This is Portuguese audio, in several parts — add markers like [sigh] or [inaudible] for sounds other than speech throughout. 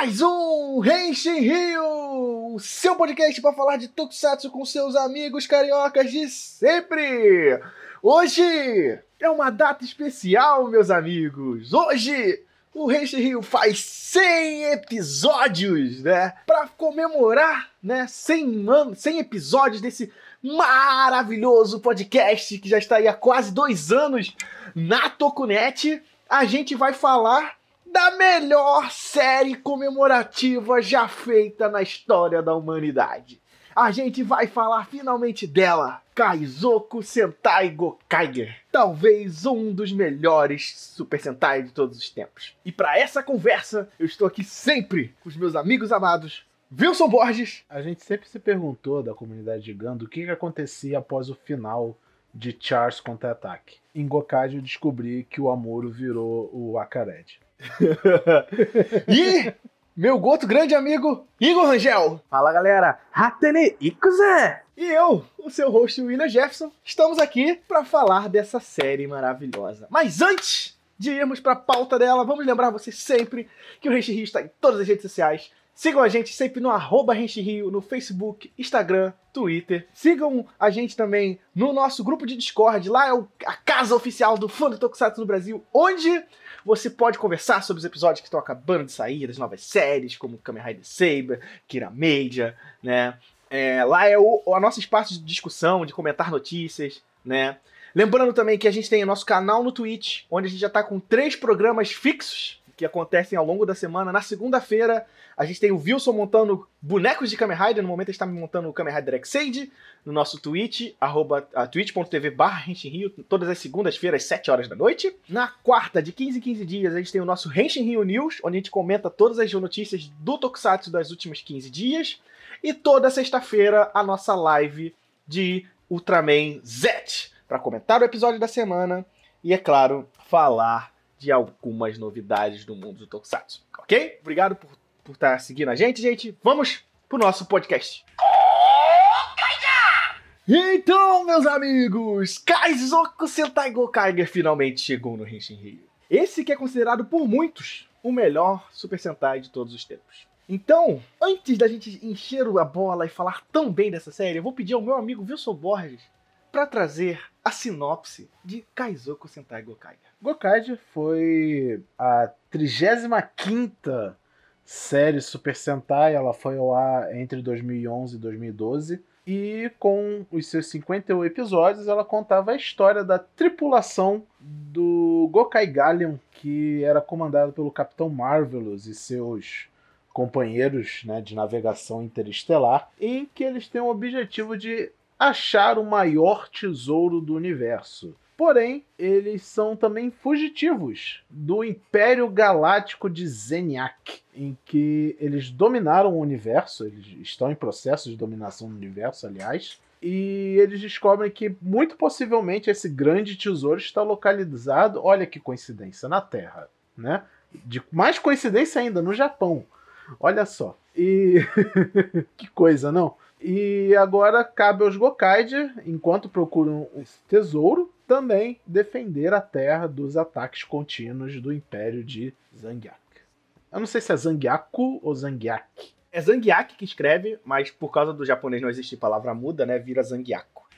mais um Henshin Rio, seu podcast para falar de Tokusatsu com seus amigos cariocas de sempre. Hoje é uma data especial, meus amigos. Hoje o Henshin Rio faz 100 episódios, né? Para comemorar, né, 100 anos, 100 episódios desse maravilhoso podcast que já está aí há quase dois anos na Tokunet. A gente vai falar da melhor série comemorativa já feita na história da humanidade. A gente vai falar finalmente dela, Kaizoku Sentai Gokaiger. Talvez um dos melhores Super Sentai de todos os tempos. E para essa conversa, eu estou aqui sempre com os meus amigos amados, Wilson Borges. A gente sempre se perguntou da comunidade de Gando o que, que acontecia após o final de Charles Contra-Ataque. Em Gokaiger eu descobri que o Amuro virou o Akared. E meu goto grande amigo Igor Rangel. Fala galera, Hatene Ikuze! E eu, o seu host William Jefferson, estamos aqui para falar dessa série maravilhosa. Mas antes de irmos para a pauta dela, vamos lembrar vocês sempre que o Rio está em todas as redes sociais. Sigam a gente sempre no arroba Rio, no Facebook, Instagram, Twitter. Sigam a gente também no nosso grupo de Discord. Lá é a casa oficial do fã do Tokusatsu no Brasil, onde você pode conversar sobre os episódios que estão acabando de sair, das novas séries, como Kamen Rider Saber, Kira Media, né? É, lá é o, o nosso espaço de discussão, de comentar notícias, né? Lembrando também que a gente tem o nosso canal no Twitch, onde a gente já está com três programas fixos que acontecem ao longo da semana. Na segunda-feira, a gente tem o Wilson montando bonecos de Kamen Rider. No momento, gente está montando o Kamen Rider Xade no nosso Twitch, arroba, twitch.tv barra Rio, todas as segundas-feiras, às 7 horas da noite. Na quarta, de 15 em 15 dias, a gente tem o nosso Henshin Rio News, onde a gente comenta todas as notícias do Tokusatsu das últimos 15 dias. E toda sexta-feira, a nossa live de Ultraman Z, para comentar o episódio da semana e, é claro, falar de algumas novidades do mundo do Tokusatsu. Ok? Obrigado por, por estar tá seguindo a gente, gente. Vamos pro nosso podcast. Então, meus amigos, Kaizoku Sentai Gokaiger finalmente chegou no Henshin Rio. Esse que é considerado por muitos o melhor Super Sentai de todos os tempos. Então, antes da gente encher a bola e falar tão bem dessa série, eu vou pedir ao meu amigo Wilson Borges para trazer a sinopse de Kaizoku Sentai Gokaiger. Gokaiger foi a 35 série Super Sentai, ela foi ao ar entre 2011 e 2012. E com os seus 51 episódios, ela contava a história da tripulação do Gokai Galleon, que era comandado pelo Capitão Marvelous e seus companheiros né, de navegação interestelar, em que eles têm o objetivo de achar o maior tesouro do universo. Porém, eles são também fugitivos do Império Galáctico de Zeniac, em que eles dominaram o universo, eles estão em processo de dominação do universo, aliás, e eles descobrem que muito possivelmente esse grande tesouro está localizado, olha que coincidência, na Terra, né? De mais coincidência ainda no Japão. Olha só. E [laughs] que coisa, não? E agora cabe aos Gokaiger, enquanto procuram esse tesouro, também defender a Terra dos ataques contínuos do Império de Zangyak. Eu não sei se é Zangyaku ou Zangyak. É Zangyak que escreve, mas por causa do japonês não existe palavra muda, né? Vira Zangyaku.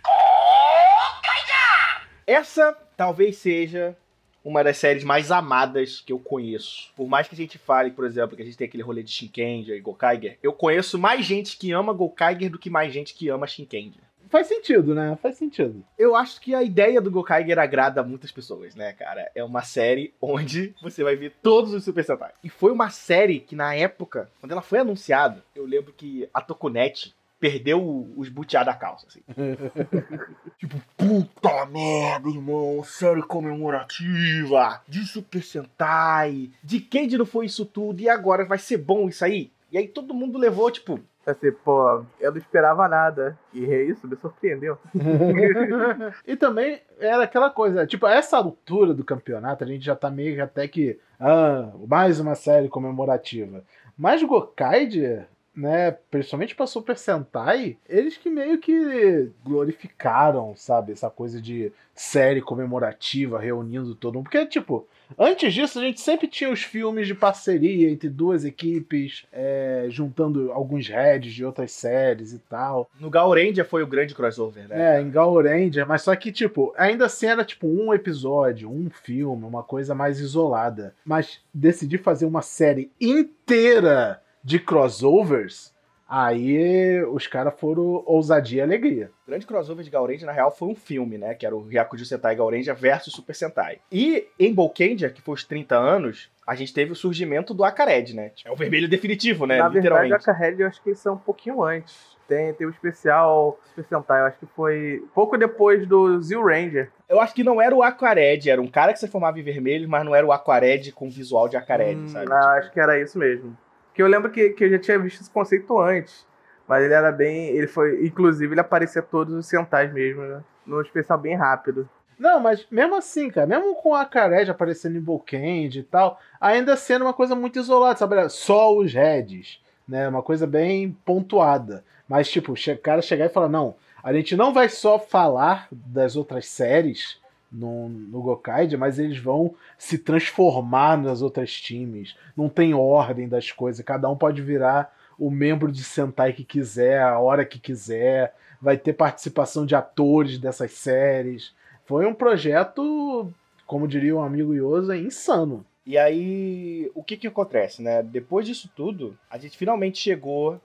Essa talvez seja uma das séries mais amadas que eu conheço. Por mais que a gente fale, por exemplo, que a gente tem aquele rolê de Shinkenger e Gokaiger, eu conheço mais gente que ama Gokaiger do que mais gente que ama Shinkenger. Faz sentido, né? Faz sentido. Eu acho que a ideia do Gokaiger agrada muitas pessoas, né, cara? É uma série onde você vai ver todos os Super Sentai. E foi uma série que, na época, quando ela foi anunciada, eu lembro que a Tokunet perdeu os butiá da calça, assim. [laughs] tipo, puta merda, irmão, série comemorativa, de Super Sentai, de Candy não foi isso tudo, e agora vai ser bom isso aí? E aí todo mundo levou, tipo... Assim, pô, eu não esperava nada. E é isso, me surpreendeu. [laughs] [laughs] e também era aquela coisa, tipo, a essa altura do campeonato, a gente já tá meio até que. Ah, mais uma série comemorativa. Mas Gokaide né, principalmente pra Super Sentai, eles que meio que glorificaram, sabe, essa coisa de série comemorativa, reunindo todo mundo. Porque, tipo, Antes disso, a gente sempre tinha os filmes de parceria entre duas equipes, é, juntando alguns heads de outras séries e tal. No Gaurendia foi o grande crossover, né? É, em Gaur Ranger, mas só que, tipo, ainda assim era tipo um episódio, um filme, uma coisa mais isolada. Mas decidir fazer uma série inteira de crossovers, aí os caras foram ousadia e alegria. O grande crossover de Gaurendia, na real, foi um filme, né? Que era o Ryakuju Sentai Gaurendia versus Super Sentai. E em Bolkendia, que foi os 30 anos, a gente teve o surgimento do Akared, né? É o vermelho definitivo, né? Na verdade, Literalmente. a Carrelli eu acho que isso é um pouquinho antes. Tem, tem o especial Super Sentai, eu acho que foi pouco depois do Zil Ranger. Eu acho que não era o Aquared, era um cara que se formava em vermelho, mas não era o Aquared com visual de Aquared, Hum, sabe? ah, acho que era isso mesmo. Que eu lembro que, que eu já tinha visto esse conceito antes. Mas ele era bem. Ele foi. Inclusive, ele aparecia todos os centais mesmo, né? Num especial bem rápido. Não, mas mesmo assim, cara, mesmo com a Kared aparecendo em Volcand e tal, ainda sendo uma coisa muito isolada, sabe? Só os heads, né? Uma coisa bem pontuada. Mas, tipo, o cara chegar e falar, não, a gente não vai só falar das outras séries no, no Gokaid, mas eles vão se transformar nas outras times. Não tem ordem das coisas, cada um pode virar o membro de Sentai que quiser, a hora que quiser, vai ter participação de atores dessas séries. Foi um projeto, como diria um amigo Yosa, insano. E aí, o que que acontece, né? Depois disso tudo, a gente finalmente chegou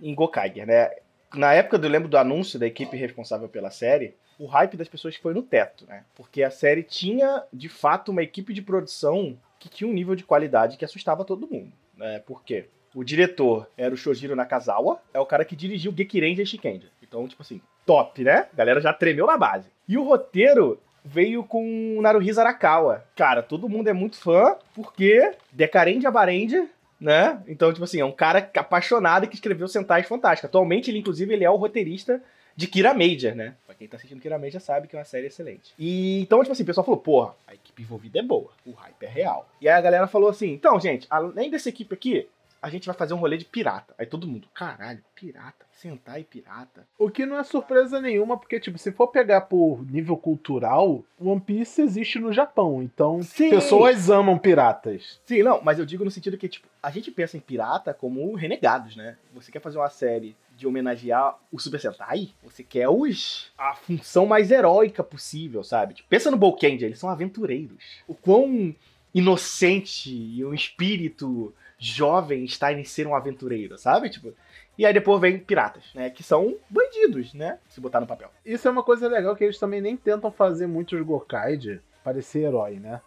em Gokaiger, né? Na época eu lembro do anúncio da equipe responsável pela série, o hype das pessoas foi no teto, né? Porque a série tinha, de fato, uma equipe de produção que tinha um nível de qualidade que assustava todo mundo, né? Por quê? O diretor era o Shojiro Nakazawa, é o cara que dirigiu Gekirenja e Shikenja. Então, tipo assim, top, né? A galera já tremeu na base. E o roteiro veio com o Naruhisa Arakawa. Cara, todo mundo é muito fã, porque Decarendia Barendia, né? Então, tipo assim, é um cara apaixonado que escreveu Sentais Fantástica. Atualmente, ele, inclusive, ele é o roteirista de Kira Major, né? Pra quem tá assistindo Kira Major sabe que é uma série excelente. E então, tipo assim, o pessoal falou, porra, a equipe envolvida é boa, o hype é real. E aí a galera falou assim, então, gente, além dessa equipe aqui, a gente vai fazer um rolê de pirata. Aí todo mundo, caralho, pirata, Sentai pirata. O que não é surpresa nenhuma, porque, tipo, se for pegar por nível cultural, One Piece existe no Japão. Então, Sim. pessoas amam piratas. Sim, não, mas eu digo no sentido que, tipo, a gente pensa em pirata como renegados, né? Você quer fazer uma série de homenagear o Super Sentai? Você quer os... a função mais heróica possível, sabe? Tipo, pensa no Bolkendia, eles são aventureiros. O quão inocente e um espírito jovem está em ser um aventureiro, sabe? Tipo... E aí depois vem piratas, né? Que são bandidos, né? Se botar no papel. Isso é uma coisa legal que eles também nem tentam fazer muito os Gokaid parecer herói, né?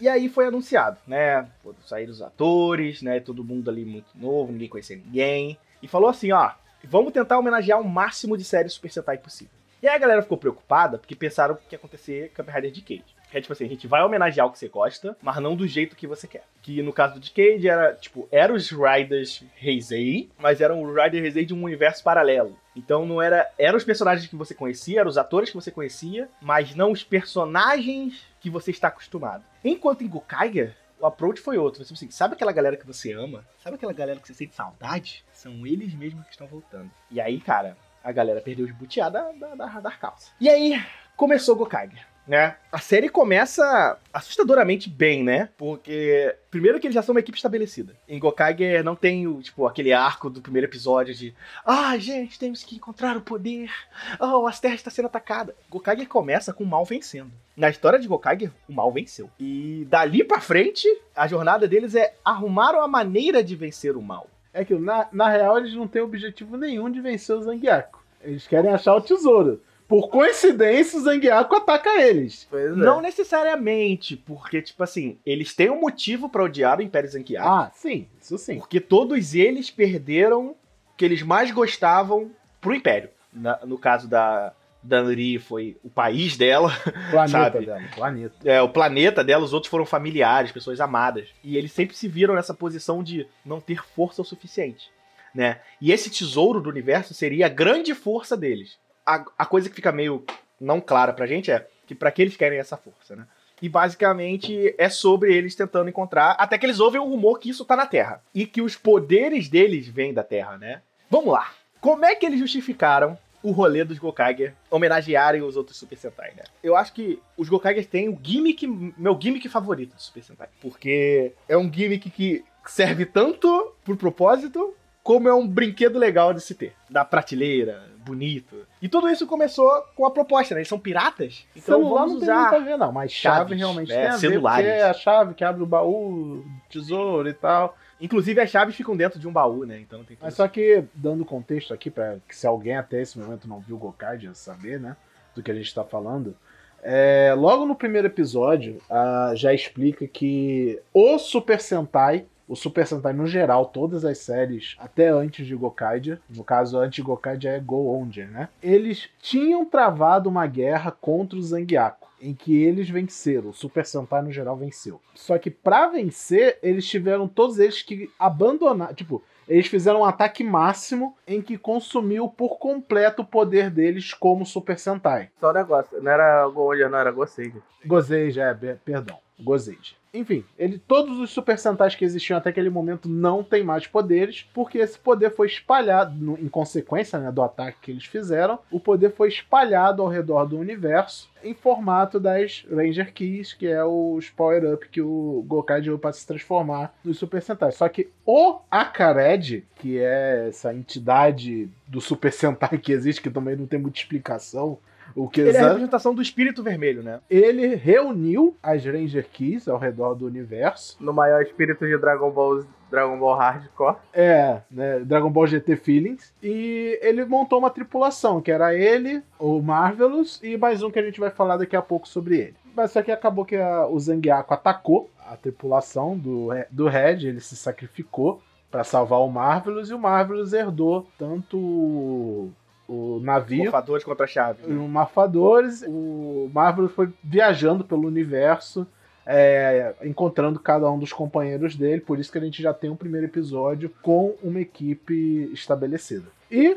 E aí foi anunciado, né? Sair os atores, né? Todo mundo ali muito novo, ninguém conhecia ninguém. E falou assim, ó, vamos tentar homenagear o máximo de séries Super Sentai possível. E aí a galera ficou preocupada porque pensaram que ia acontecer a Rider Decade. É tipo assim, a gente vai homenagear o que você gosta, mas não do jeito que você quer. Que no caso do Decade era, tipo, eram os Riders Heisei, mas eram o Rider Heisei de um universo paralelo. Então não era. Eram os personagens que você conhecia, eram os atores que você conhecia, mas não os personagens que você está acostumado. Enquanto em Gokaiger, o approach foi outro. Tipo assim, sabe aquela galera que você ama? Sabe aquela galera que você sente saudade? São eles mesmos que estão voltando. E aí, cara, a galera perdeu os butiá da, da, da, da calça. E aí, começou Gokaiger. Né? A série começa assustadoramente bem, né? Porque, primeiro que eles já são uma equipe estabelecida. Em Gokaiger não tem o, tipo, aquele arco do primeiro episódio de Ah, gente, temos que encontrar o poder. Oh, a Terra está sendo atacada. Gokaiger começa com o mal vencendo. Na história de Gokaiger, o mal venceu. E dali pra frente, a jornada deles é arrumar uma maneira de vencer o mal. É que, na, na real, eles não têm objetivo nenhum de vencer o Zangiaco. Eles querem achar o tesouro. Por coincidência, o Zangiaco ataca eles. Pois é. Não necessariamente, porque, tipo assim, eles têm um motivo pra odiar o Império Zangiaco. Ah, sim, isso sim. Porque todos eles perderam o que eles mais gostavam pro Império. Na- no caso da, da Nuri foi o país dela, [laughs] Planeta Sabe? dela, planeta. é, o planeta dela, os outros foram familiares, pessoas amadas. E eles sempre se viram nessa posição de não ter força o suficiente. Né? E esse tesouro do universo seria a grande força deles. A, a coisa que fica meio não clara pra gente é que pra que eles querem essa força, né? E basicamente é sobre eles tentando encontrar, até que eles ouvem o rumor que isso tá na Terra. E que os poderes deles vêm da Terra, né? Vamos lá. Como é que eles justificaram o rolê dos Gokaiger homenagearem os outros Super Sentai, né? Eu acho que os Gokaiger têm o gimmick, meu gimmick favorito do Super Sentai. Porque é um gimmick que serve tanto pro propósito, como é um brinquedo legal de se ter. Da prateleira, bonito. E tudo isso começou com a proposta, né? Eles são piratas. Então Celular vamos não tem usar. muito a ver, não. Mas chave chaves, realmente é, tem a ver, celulares. porque é a chave que abre o baú, tesouro e tal. Inclusive as chaves ficam dentro de um baú, né? Então tem Mas só que, dando contexto aqui, para que se alguém até esse momento não viu Gokaiger saber, né, do que a gente tá falando, é, logo no primeiro episódio, ah, já explica que o Super Sentai, o Super Sentai no geral, todas as séries, até antes de Gokaiger, no caso antes de Gokaiger é Go Onger, né, eles tinham travado uma guerra contra o Zangiaco. Em que eles venceram, o Super Sentai no geral venceu. Só que pra vencer, eles tiveram todos eles que abandonar. Tipo, eles fizeram um ataque máximo em que consumiu por completo o poder deles como Super Sentai. Só um negócio, não era Gold, não era Goseide. Gozeide, é, perdão, Gozeide. Enfim, ele, todos os Super Sentais que existiam até aquele momento não têm mais poderes, porque esse poder foi espalhado, no- em consequência né, do ataque que eles fizeram, o poder foi espalhado ao redor do universo em formato das Ranger Keys, que é os power-up que o Gokai deu para se transformar nos Super Sentais. Só que o Akared, que é essa entidade do Super Sentai que existe, que também não tem muita explicação, o que Ele é a representação do espírito vermelho, né? ele reuniu as Ranger Keys ao redor do universo. No maior espírito de Dragon Ball, Dragon Ball Hardcore. É, né, Dragon Ball GT Feelings. E ele montou uma tripulação, que era ele, o Marvelous e mais um que a gente vai falar daqui a pouco sobre ele. Mas só que acabou que a- o Zangiaco atacou a tripulação do, do Red, ele se sacrificou para salvar o Marvelous e o Marvelous herdou tanto o, o navio Morfadores contra chave. né? no Marfadores, o Marvel foi viajando pelo universo, é, encontrando cada um dos companheiros dele, por isso que a gente já tem um primeiro episódio com uma equipe estabelecida. E,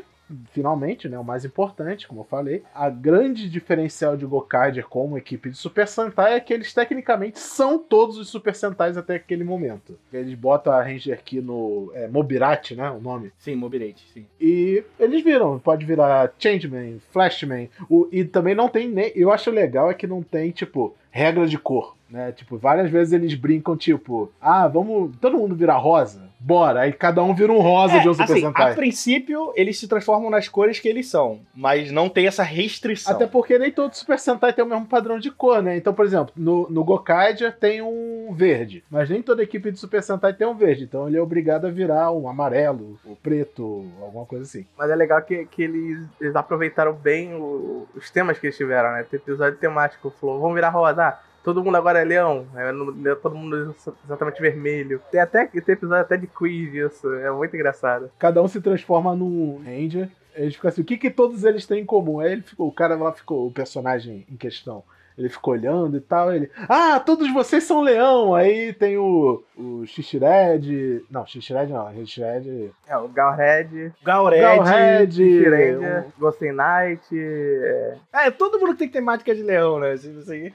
finalmente, né, o mais importante, como eu falei, a grande diferencial de Gokaiger como equipe de Super Sentai é que eles tecnicamente são todos os Super Sentais até aquele momento. Eles botam a Ranger Key no é, Mobirat, né, o nome, Sim, Mobilate, sim. e eles viram, pode virar Changeman, Flashman. O, e também não tem nem. Eu acho legal é que não tem, tipo, regra de cor. Né? Tipo, várias vezes eles brincam, tipo, ah, vamos todo mundo virar rosa? Bora. Aí cada um vira um rosa de um Super assim, Sentai. a princípio, eles se transformam nas cores que eles são, mas não tem essa restrição. Até porque nem todo Super Sentai tem o mesmo padrão de cor, né? Então, por exemplo, no, no Gokaiger tem um verde, mas nem toda equipe de Super Sentai tem um verde. Então ele é obrigado a virar um amarelo, ou preto, alguma coisa assim. Mas é legal que, que eles, eles aproveitaram bem o- os temas que eles tiveram, né? Tem episódio temático, falou, vamos virar rosa. Ah, todo mundo agora é leão, é, no- é todo mundo exatamente vermelho. Tem até tem episódio até de quiz disso, é muito engraçado. cada um se transforma num Ranger. Eles ficam assim, o que, que todos eles têm em comum? Aí ele ficou, o cara lá ficou, o personagem em questão, ele ficou olhando e tal, ele, ah, todos vocês são leão. Aí tem o, o Xixired, não, Xixired não, Xixired, É, o Galred, Gaured. Galred, Shirendia, Ghosten Knight, é, É, todo mundo tem temática de leão, né? Isso aí.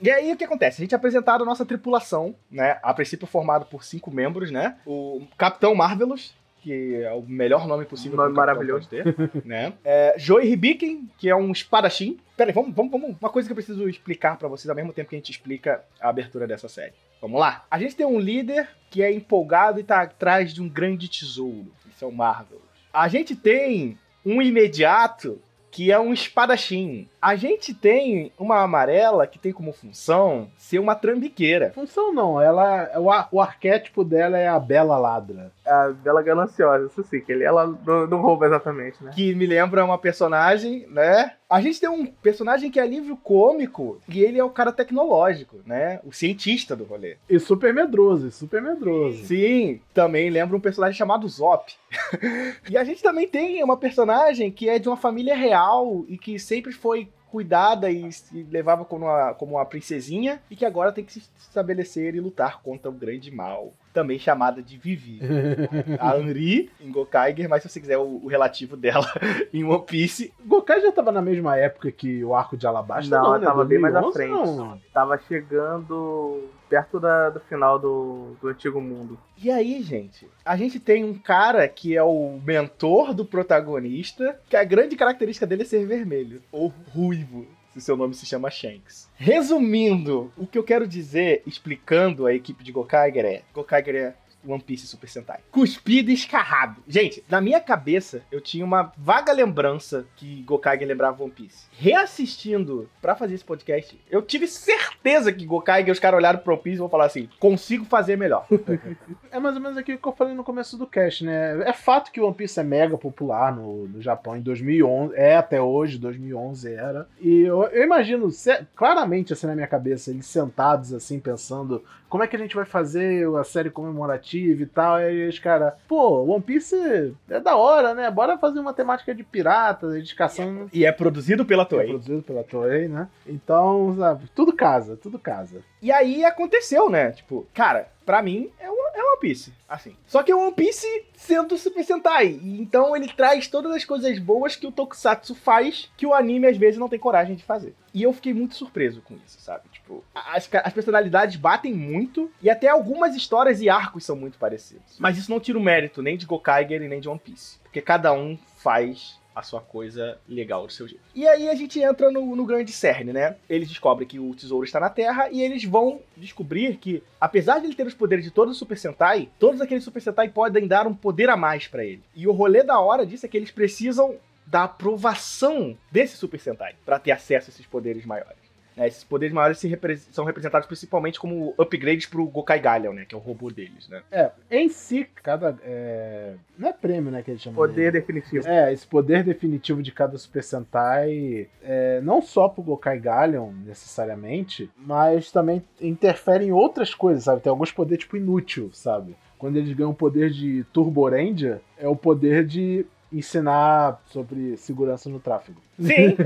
E aí o que acontece? A gente é apresentado a nossa tripulação, né? A princípio formado por cinco membros, né? O Capitão Marvelous, que é o melhor nome possível Nome um capitão maravilhoso. ter, né? É, Joey Hibiken, que é um espadachim. Pera aí, vamos, vamos, vamos. Uma coisa que eu preciso explicar pra vocês ao mesmo tempo que a gente explica a abertura dessa série. Vamos lá? A gente tem um líder que é empolgado e tá atrás de um grande tesouro. Esse é o Marvelous. A gente tem um imediato que é um espadachim. A gente tem uma amarela que tem como função ser uma trambiqueira. função não, ela, o, o arquétipo dela é a bela ladra. A Bela Gananciosa, isso sim, que ele ela não, não rouba exatamente, né? Que me lembra uma personagem, né? A gente tem um personagem que é livro cômico e ele é o cara tecnológico, né? O cientista do rolê. E super medroso, e super medroso. Sim, também lembra um personagem chamado Zop. [laughs] e a gente também tem uma personagem que é de uma família real e que sempre foi cuidada e se levava como uma, como uma princesinha e que agora tem que se estabelecer e lutar contra o grande mal. Também chamada de Vivi. A Henri em Gokaiger, mas se você quiser o, o relativo dela [laughs] em One Piece, Gokai já tava na mesma época que o arco de Alabasta? Não, né? tava bem mais à 2011, frente. não. Tava chegando. perto da, do final do, do Antigo Mundo. E aí, gente, a gente tem um cara que é o mentor do protagonista, que a grande característica dele é ser vermelho, ou ruivo, se seu nome se chama Shanks. Resumindo, o que eu quero dizer, explicando a equipe de Gokaiger é: Gokaiger é One Piece Super Sentai. Cuspido e escarrado. Gente, na minha cabeça, eu tinha uma vaga lembrança que Gokaiger lembrava One Piece. Reassistindo para fazer esse podcast, eu tive certeza que Gokaiger, os caras olharam pro One Piece e vão falar assim, consigo fazer melhor. [laughs] é mais ou menos aquilo que eu falei no começo do cast, né? É fato que One Piece é mega popular no, no Japão em 2011, é até hoje, 2011 era. E eu, eu imagino, claramente assim na minha cabeça, eles sentados assim, pensando como é que a gente vai fazer a série comemorativa e tal. E aí os caras, pô, One Piece é da hora, né? Bora fazer uma temática de piratas, de caçando. E é produzido pela Toei. É produzido pela Toei, né? Então, sabe, tudo casa, tudo casa. E aí aconteceu, né? Tipo, cara, pra mim é, uma, é One Piece, assim. Só que é One Piece sendo Super Sentai. Então ele traz todas as coisas boas que o Tokusatsu faz, que o anime às vezes não tem coragem de fazer. E eu fiquei muito surpreso com isso, sabe? Tipo, as, as personalidades batem muito e até algumas histórias e arcos são muito parecidos. Mas isso não tira o mérito nem de Gokaiger e nem de One Piece. Porque cada um faz a sua coisa legal do seu jeito. E aí a gente entra no, no grande cerne, né? Eles descobrem que o tesouro está na Terra e eles vão descobrir que, apesar de ele ter os poderes de todo o Super Sentai, todos aqueles Super Sentai podem dar um poder a mais para ele. E o rolê da hora disso é que eles precisam da aprovação desse Super Sentai para ter acesso a esses poderes maiores. Né, esses poderes maiores se repre são representados principalmente como upgrades pro Gokai Galleon, né? Que é o robô deles, né? É, em si, cada. É... Não é prêmio, né? Que eles chamam. Poder de... definitivo. É, esse poder definitivo de cada Super Sentai, é, não só pro Gokai Galleon, necessariamente, mas também interfere em outras coisas, sabe? Tem alguns poderes, tipo, inútil, sabe? Quando eles ganham o poder de Turbo Ranger, é o poder de ensinar sobre segurança no tráfego. Sim!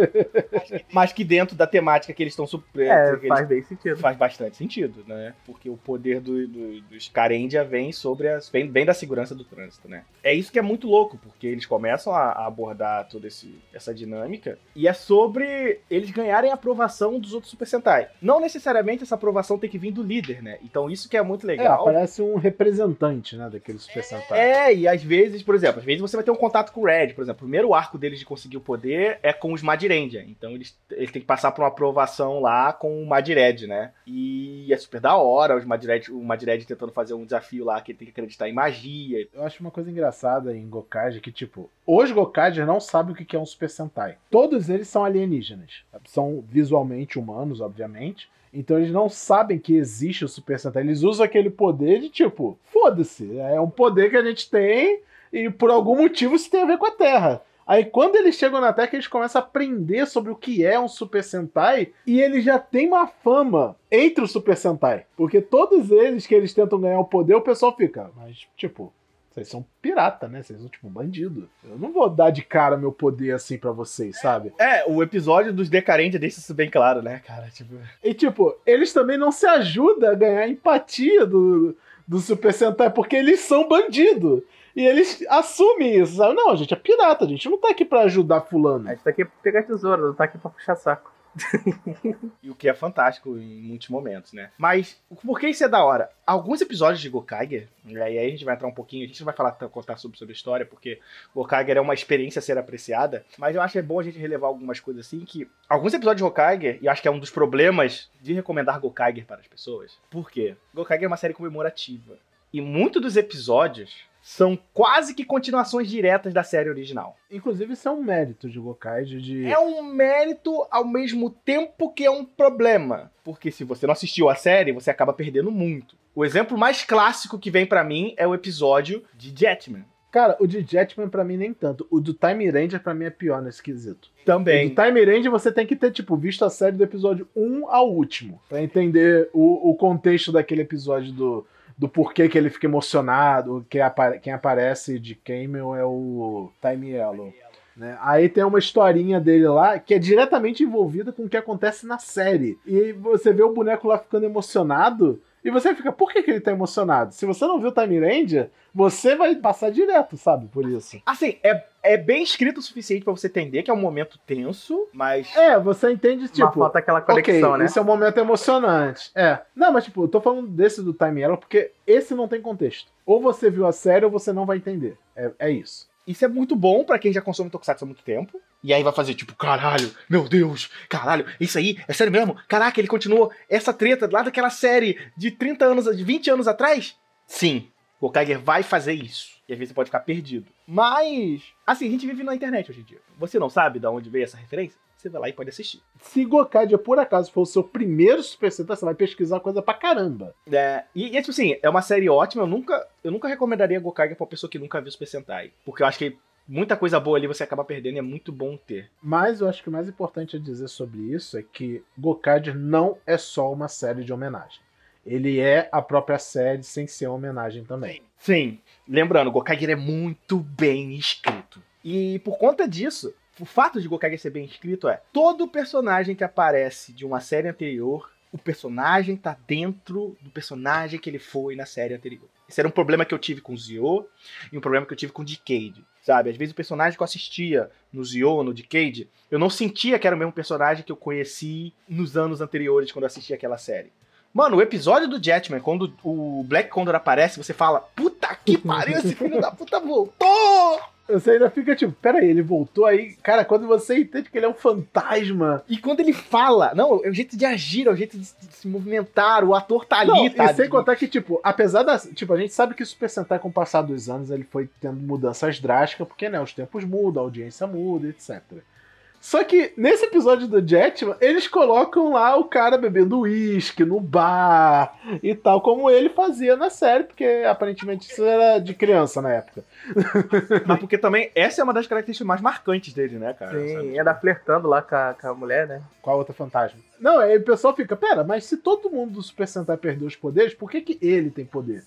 [laughs] Mas que dentro da temática que eles estão suprindo. É, faz bem sentido. Faz bastante sentido, né? Porque o poder do, do, dos Carendia vem sobre as. Vem, vem, da segurança do trânsito, né? É isso que é muito louco, porque eles começam a, a abordar toda esse, essa dinâmica e é sobre eles ganharem a aprovação dos outros Super Sentai. Não necessariamente essa aprovação tem que vir do líder, né? Então isso que é muito é, legal. É, parece um representante, né, daquele Super Sentai. É, e às vezes, por exemplo, às vezes você vai ter um contato com o Red, por exemplo. O primeiro arco deles de conseguir o poder é com os Madirendia. Então eles, eles têm que passar por uma aprovação lá com o Madired, né? E é super da hora os Madired, o Madired tentando fazer um desafio lá que ele tem que acreditar em magia. Eu acho uma coisa engraçada em Gokage que, tipo, os Gokage não sabem o que é um Super Sentai. Todos eles são alienígenas. São visualmente humanos, obviamente. Então eles não sabem que existe o Super Sentai. Eles usam aquele poder de tipo, foda-se, é um poder que a gente tem e por algum motivo isso tem a ver com a Terra. Aí quando eles chegam na Terra, eles começam a aprender sobre o que é um Super Sentai e eles já têm uma fama entre os Super Sentai. Porque todos eles que eles tentam ganhar o poder, o pessoal fica, mas tipo, vocês são pirata, né? Vocês são tipo um bandido. Eu não vou dar de cara meu poder assim para vocês, sabe? É, o episódio dos Decarentes deixa isso bem claro, né, cara? Tipo... E tipo, eles também não se ajudam a ganhar empatia do, do Super Sentai, porque eles são bandido. E eles assumem isso, sabe? Não, a gente é pirata, a gente não tá aqui pra ajudar fulano. A gente tá aqui pra pegar tesouro, não tá aqui pra puxar saco. e o que é fantástico em muitos momentos, né? Mas por que isso é da hora? Alguns episódios de Gokaiger, e aí a gente vai entrar um pouquinho, a gente não vai falar contar sobre, sobre a história, porque Gokaiger é uma experiência a ser apreciada, mas eu acho que é bom a gente relevar algumas coisas assim, que alguns episódios de Gokaiger, e acho que é um dos problemas de recomendar Gokaiger para as pessoas, por quê? Gokaiger é uma série comemorativa. E muitos dos episódios são quase que continuações diretas da série original. Inclusive, isso é um mérito de Gokaido de. É um mérito ao mesmo tempo que é um problema. Porque se você não assistiu a série, você acaba perdendo muito. O exemplo mais clássico que vem para mim é o episódio de Jetman. Cara, o de Jetman pra mim nem tanto. O do Time Ranger pra mim é pior nesse quesito. Também. O do Time Ranger você tem que ter, tipo, visto a série do episódio 1 ao último. Pra entender o, o contexto daquele episódio do, do porquê que ele fica emocionado. Que apa quem aparece de Camel é o Time Yellow. Né? Aí tem uma historinha dele lá que é diretamente envolvida com o que acontece na série. E você vê o boneco lá ficando emocionado. E você fica, por que, que ele tá emocionado? Se você não viu Time Ranger, você vai passar direto, sabe, por isso. Assim, é, é bem escrito o suficiente pra você entender que é um momento tenso, mas. É, você entende, tipo. Mas falta aquela conexão, ok, né? esse é um momento emocionante. É. Não, mas tipo, eu tô falando desse do Time Arrow porque esse não tem contexto. Ou você viu a série ou você não vai entender. É, é isso. Isso é muito bom pra quem já consome Tokusatsu há muito tempo. E aí vai fazer tipo, caralho, meu Deus, caralho, isso aí, é sério mesmo? Caraca, ele continuou essa treta lá daquela série de 30 anos, de 20 anos atrás? Sim, o vai fazer isso. E às vezes você pode ficar perdido. Mas, assim, a gente vive na internet hoje em dia. Você não sabe de onde veio essa referência? Você vai lá e pode assistir. Se Gokaidia por acaso for o seu primeiro Super Sentai, você vai pesquisar coisa pra caramba. É, e, e, tipo assim, é uma série ótima. Eu nunca, eu nunca recomendaria Gokaiger pra uma pessoa que nunca viu Super Sentai. Porque eu acho que muita coisa boa ali você acaba perdendo e é muito bom ter. Mas eu acho que o mais importante a dizer sobre isso é que Gokaiger não é só uma série de homenagem. Ele é a própria série sem ser uma homenagem também. Sim. Lembrando, Gokaiger é muito bem escrito. E por conta disso, o fato de Gokaiger ser bem escrito é todo personagem que aparece de uma série anterior, o personagem tá dentro do personagem que ele foi na série anterior. Esse era um problema que eu tive com o Zio e um problema que eu tive com o Decade. Sabe, às vezes o personagem que eu assistia no Zio, no Decade, eu não sentia que era o mesmo personagem que eu conheci nos anos anteriores quando eu assistia aquela série. Mano, o episódio do Jetman, quando o Black Condor aparece, você fala: Puta que pariu, esse filho da puta voltou! Você ainda fica tipo, peraí, ele voltou aí. Cara, quando você entende que ele é um fantasma. E quando ele fala, não, é o jeito de agir, é o jeito de, se movimentar, o ator tá Não, ali, tá? e sem contar que, tipo, apesar da. Tipo, a gente sabe que o Super Sentai, com o passar dos anos, ele foi tendo mudanças drásticas, porque, né, os tempos mudam, a audiência muda, etc. Só que nesse episódio do Jetman, eles colocam lá o cara bebendo uísque no bar e tal, como ele fazia na série, porque aparentemente isso era de criança na época. [laughs] Mas porque também essa é uma das características mais marcantes dele, né, cara? Sim, Sabe? flertando lá com a, com a mulher, né? Qual outra fantasma? Não, aí o pessoal fica, pera, mas se todo mundo do Super Sentai perdeu os poderes, por que, que ele tem poder?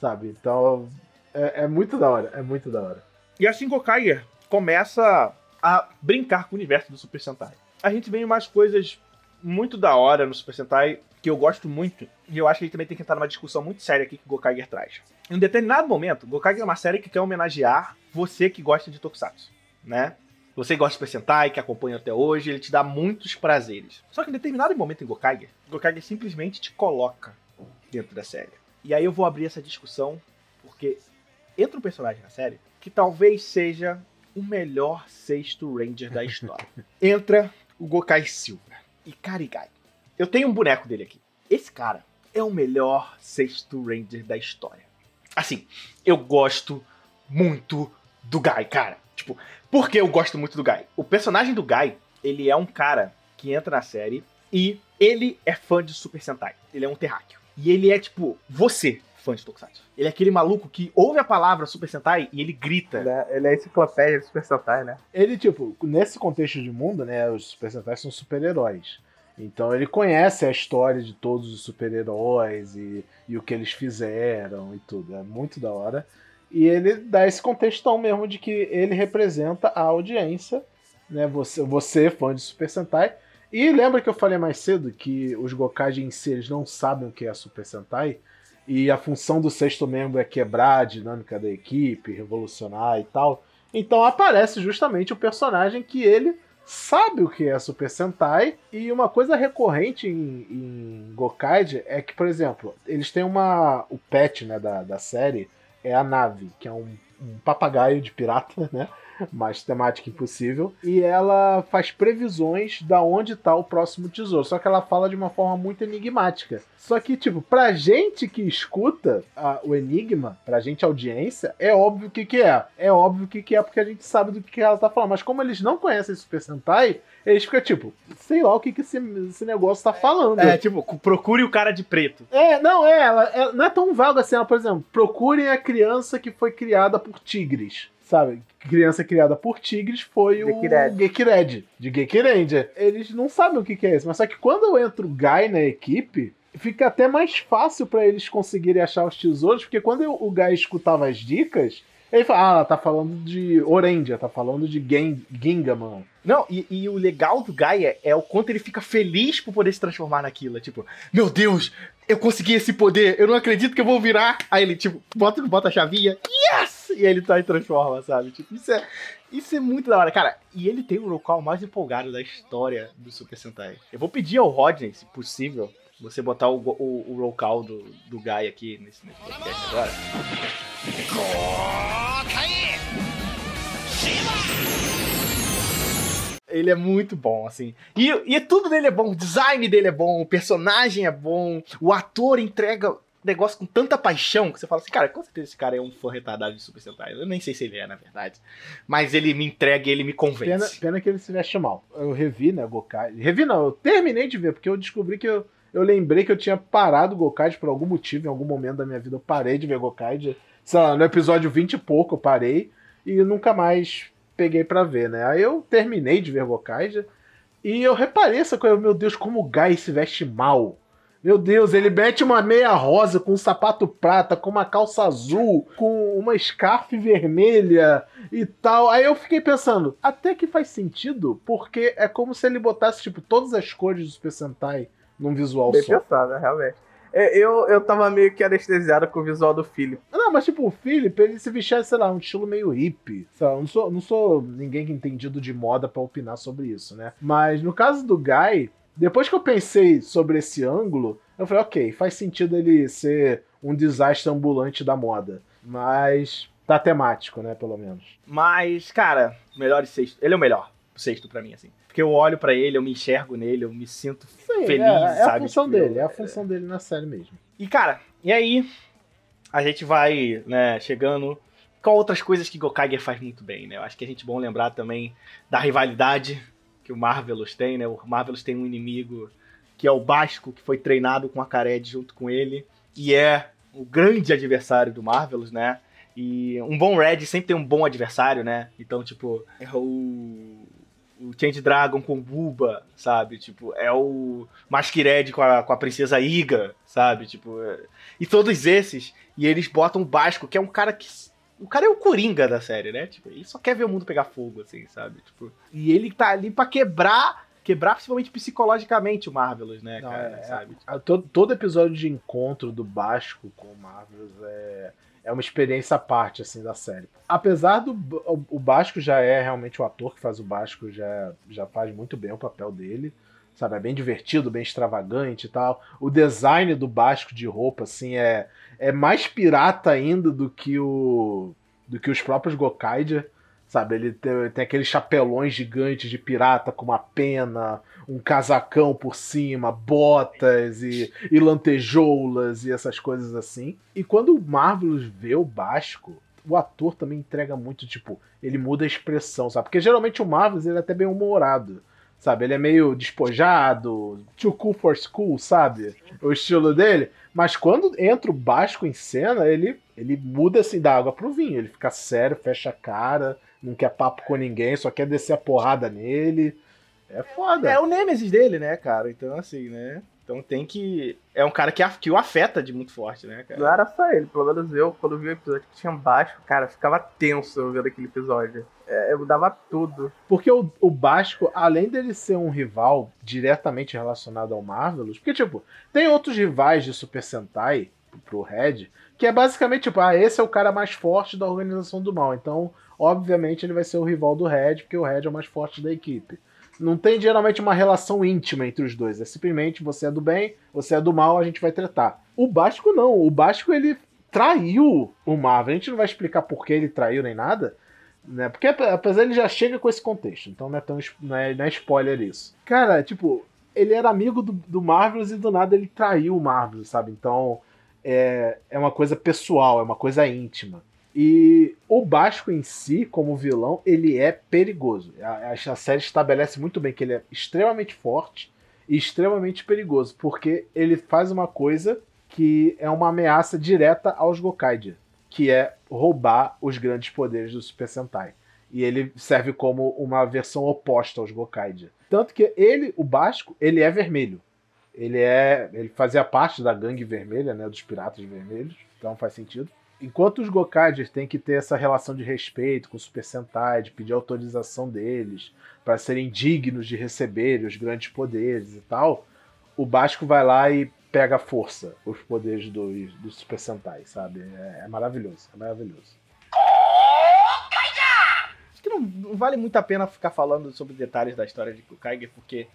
Sabe? Então, é, é muito da hora, é muito da hora. E assim Gokaiger começa a brincar com o universo do Super Sentai. A gente vê umas coisas muito da hora no Super Sentai que eu gosto muito. E eu acho que a gente também tem que entrar numa discussão muito séria aqui que o Gokaiger traz. Em um determinado momento, Gokaiger é uma série que quer homenagear você que gosta de Tokusatsu, né? Você gosta de Super Sentai, que acompanha até hoje, ele te dá muitos prazeres. Só que em determinado momento em Gokaiger, Gokaiger simplesmente te coloca dentro da série. E aí eu vou abrir essa discussão porque entra um personagem na série que talvez seja o melhor sexto Ranger da história. [laughs] Entra o Gokai Silva e Karigai. Eu tenho um boneco dele aqui. Esse cara é o melhor sexto Ranger da história. Assim, eu gosto muito do Guy, cara. Tipo, por que eu gosto muito do Guy? O personagem do Guy, ele é um cara que entra na série e ele é fã de Super Sentai. Ele é um terráqueo. E ele é tipo, você, fã de Tokusatsu. Ele é aquele maluco que ouve a palavra Super Sentai e ele grita. Ele é, ele é a enciclopédia do Super Sentai, né? Ele, tipo, nesse contexto de mundo, né, os Super Sentai são super-heróis. Então ele conhece a história de todos os super-heróis e, e o que eles fizeram e tudo. É muito da hora. E ele dá esse contextão mesmo de que ele representa a audiência, né? Você, você fã de Super Sentai. E lembra que eu falei mais cedo que os Gokage em si eles não sabem o que é Super Sentai? E a função do sexto membro é quebrar a dinâmica da equipe, revolucionar e tal. Então aparece justamente o personagem que ele sabe o que é Super Sentai. E uma coisa recorrente em, em Gokaide é que, por exemplo, eles têm uma. O pet né, da, da série é a nave, que é um, um papagaio de pirata, [laughs] né? Mais temática impossível. E ela faz previsões da onde tá o próximo tesouro. Só que ela fala de uma forma muito enigmática. Só que, tipo, pra gente que escuta a- o enigma, pra gente audiência, é óbvio o que, que é. É óbvio o que, que é porque a gente sabe do que, que ela tá falando. Mas como eles não conhecem Super Sentai, eles ficam tipo, sei lá o que, que esse, esse negócio tá falando. É, tipo, procure o cara de preto. É, não, é, ela, ela não é tão vaga assim. Ela, por exemplo, procurem a criança que foi criada por tigres. Sabe? Criança criada por tigres foi o Gekired. De Gekirendia. Eles não sabem o que, que é isso, mas só que quando entra o Guy na equipe, fica até mais fácil pra eles conseguirem achar os tesouros, porque quando eu- o Guy escutava as dicas, ele fala, ah, ela tá falando de Orendia, tá falando de Gen- Gingaman. Não, e, e o legal do Gaia é o quanto ele fica feliz por poder se transformar naquilo. É tipo, meu Deus, eu consegui esse poder, eu não acredito que eu vou virar. Aí ele, tipo, bota, bota a chavinha, yes! E ele tá e transforma, sabe? Tipo, isso é, isso é muito da hora. Cara, e ele tem o local mais empolgado da história do Super Sentai. Eu vou pedir ao Rodney, se possível, você botar o, o, o roll call do, do Guy aqui nesse, nesse podcast agora. Ele é muito bom, assim. E, e tudo dele é bom. O design dele é bom, o personagem é bom, o ator entrega negócio com tanta paixão que você fala assim, cara, com certeza esse cara é um fã retardado de Super Sentai. Eu nem sei se ele é, na verdade. Mas ele me entrega e ele me convence. Pena, pena que ele se veste mal. Eu revi, né, Gokai. Revi não, eu terminei de ver, porque eu descobri que eu, eu lembrei que eu tinha parado Gokai por algum motivo, em algum momento da minha vida eu parei de ver Gokai. Sei lá, no episódio 20 e pouco eu parei e nunca mais peguei para ver, né? Aí eu terminei de ver Gokaija e eu reparei essa coisa, meu Deus, como o Guy se veste mal. Meu Deus, ele mete uma meia rosa com um sapato prata, com uma calça azul, com uma scarf vermelha e tal. Aí eu fiquei pensando, até que faz sentido, porque é como se ele botasse, tipo, todas as cores do Super Sentai num visual Bem só. pensado, né, realmente. É, Eu, eu tava meio que anestesiado com o visual do Philip. Não, mas tipo, o Philip, ele se vestia, sei lá, um estilo meio hippie. Sei lá, eu não sou, não sou ninguém que entendido de moda pra opinar sobre isso, né? Mas no caso do Guy, depois que eu pensei sobre esse ângulo, eu falei, ok, faz sentido ele ser um desastre ambulante da moda. Mas tá temático, né, pelo menos. Mas, cara, melhor sexto. Ele é o melhor sexto pra mim, assim. Porque eu olho pra ele, eu me enxergo nele, eu me sinto Sim, feliz, é, é sabe? a função Tipo, dele, é a eu- função dele na série mesmo. E, cara, e aí a gente vai, né, chegando com outras coisas que Gokaiger faz muito bem, né? Eu acho que a gente é bom lembrar também da rivalidade que o Marvelous tem, né? O Marvelous tem um inimigo que é o Basco, que foi treinado com a Kared junto com ele, e é o grande adversário do Marvelous, né? E um bom Red sempre tem um bom adversário, né? Então, tipo, é o o Change Dragon com o Buba, sabe? Tipo, é o Masquerade com a, com a Princesa Iga, sabe? Tipo, é- e todos esses, e eles botam o Basco, que é um cara que. O cara é o Coringa da série, né? Tipo, ele só quer ver o mundo pegar fogo, assim, sabe? Tipo, e ele tá ali pra quebrar, quebrar principalmente psicologicamente o Marvelous, né, Não, cara? é- sabe? A- Todo, todo episódio de encontro do Basco com o Marvelous é, é uma experiência à parte, assim, da série. Apesar do o, Basco já é realmente o ator que faz o Basco, já, já faz muito bem o papel dele. Sabe, é bem divertido, bem extravagante e tal. O design do Basco de roupa, assim, é, é mais pirata ainda do que o do que os próprios Gokaiger. Sabe, ele tem, tem aqueles chapelões gigantes de pirata com uma pena, um casacão por cima, botas e, e lantejoulas e essas coisas assim. E quando o Marvelous vê o Basco, o ator também entrega muito, tipo, ele muda a expressão, sabe? Porque geralmente o Marvelous ele é até bem humorado, sabe? Ele é meio despojado, too cool for school, sabe? O estilo dele. Mas quando entra o Basco em cena, ele, ele muda assim da água pro vinho. Ele fica sério, fecha a cara, não quer papo com ninguém, só quer descer a porrada nele. É foda. É o Nemesis dele, né, cara? Então, assim, né? Então tem que. É um cara que, a- que o afeta de muito forte, né, cara? Não era só ele, pelo menos eu, quando vi o episódio que tinha baixo, cara, ficava tenso eu vendo aquele episódio. É, eu dava tudo. Porque o, o Basco, além dele ser um rival diretamente relacionado ao Marvelous, porque, tipo, tem outros rivais de Super Sentai pro Red, que é basicamente, tipo, ah, esse é o cara mais forte da organização do mal. Então, obviamente, ele vai ser o rival do Red, porque o Red é o mais forte da equipe. Não tem geralmente uma relação íntima entre os dois. É simplesmente você é do bem, você é do mal, a gente vai tretar. O Basco não. O Basco ele traiu o Marvel. A gente não vai explicar por que ele traiu nem nada, né? Porque ap- apesar ele já chega com esse contexto, então não é tão não é, não é spoiler isso. Cara, tipo, ele era amigo do, do e do nada ele traiu o Marvelous, sabe? Então é, é uma coisa pessoal, é uma coisa íntima. E o Basco em si, como vilão, ele é perigoso. A, a- série estabelece muito bem que ele é extremamente forte e extremamente perigoso, porque ele faz uma coisa que é uma ameaça direta aos Gokaiger, que é roubar os grandes poderes do Super Sentai. E ele serve como uma versão oposta aos Gokaiger. Tanto que ele, o Basco, ele é vermelho. Ele é, ele fazia parte da gangue vermelha, né, dos piratas vermelhos, então faz sentido. Enquanto os Gokaiders têm que ter essa relação de respeito com o Super Sentai, de pedir autorização deles para serem dignos de receber os grandes poderes e tal, o Basco vai lá e pega força, os poderes dos do Super Sentai, sabe? É, é maravilhoso, é maravilhoso. Acho que não, não, vale muito a pena ficar falando sobre detalhes da história de Gokaiger, porque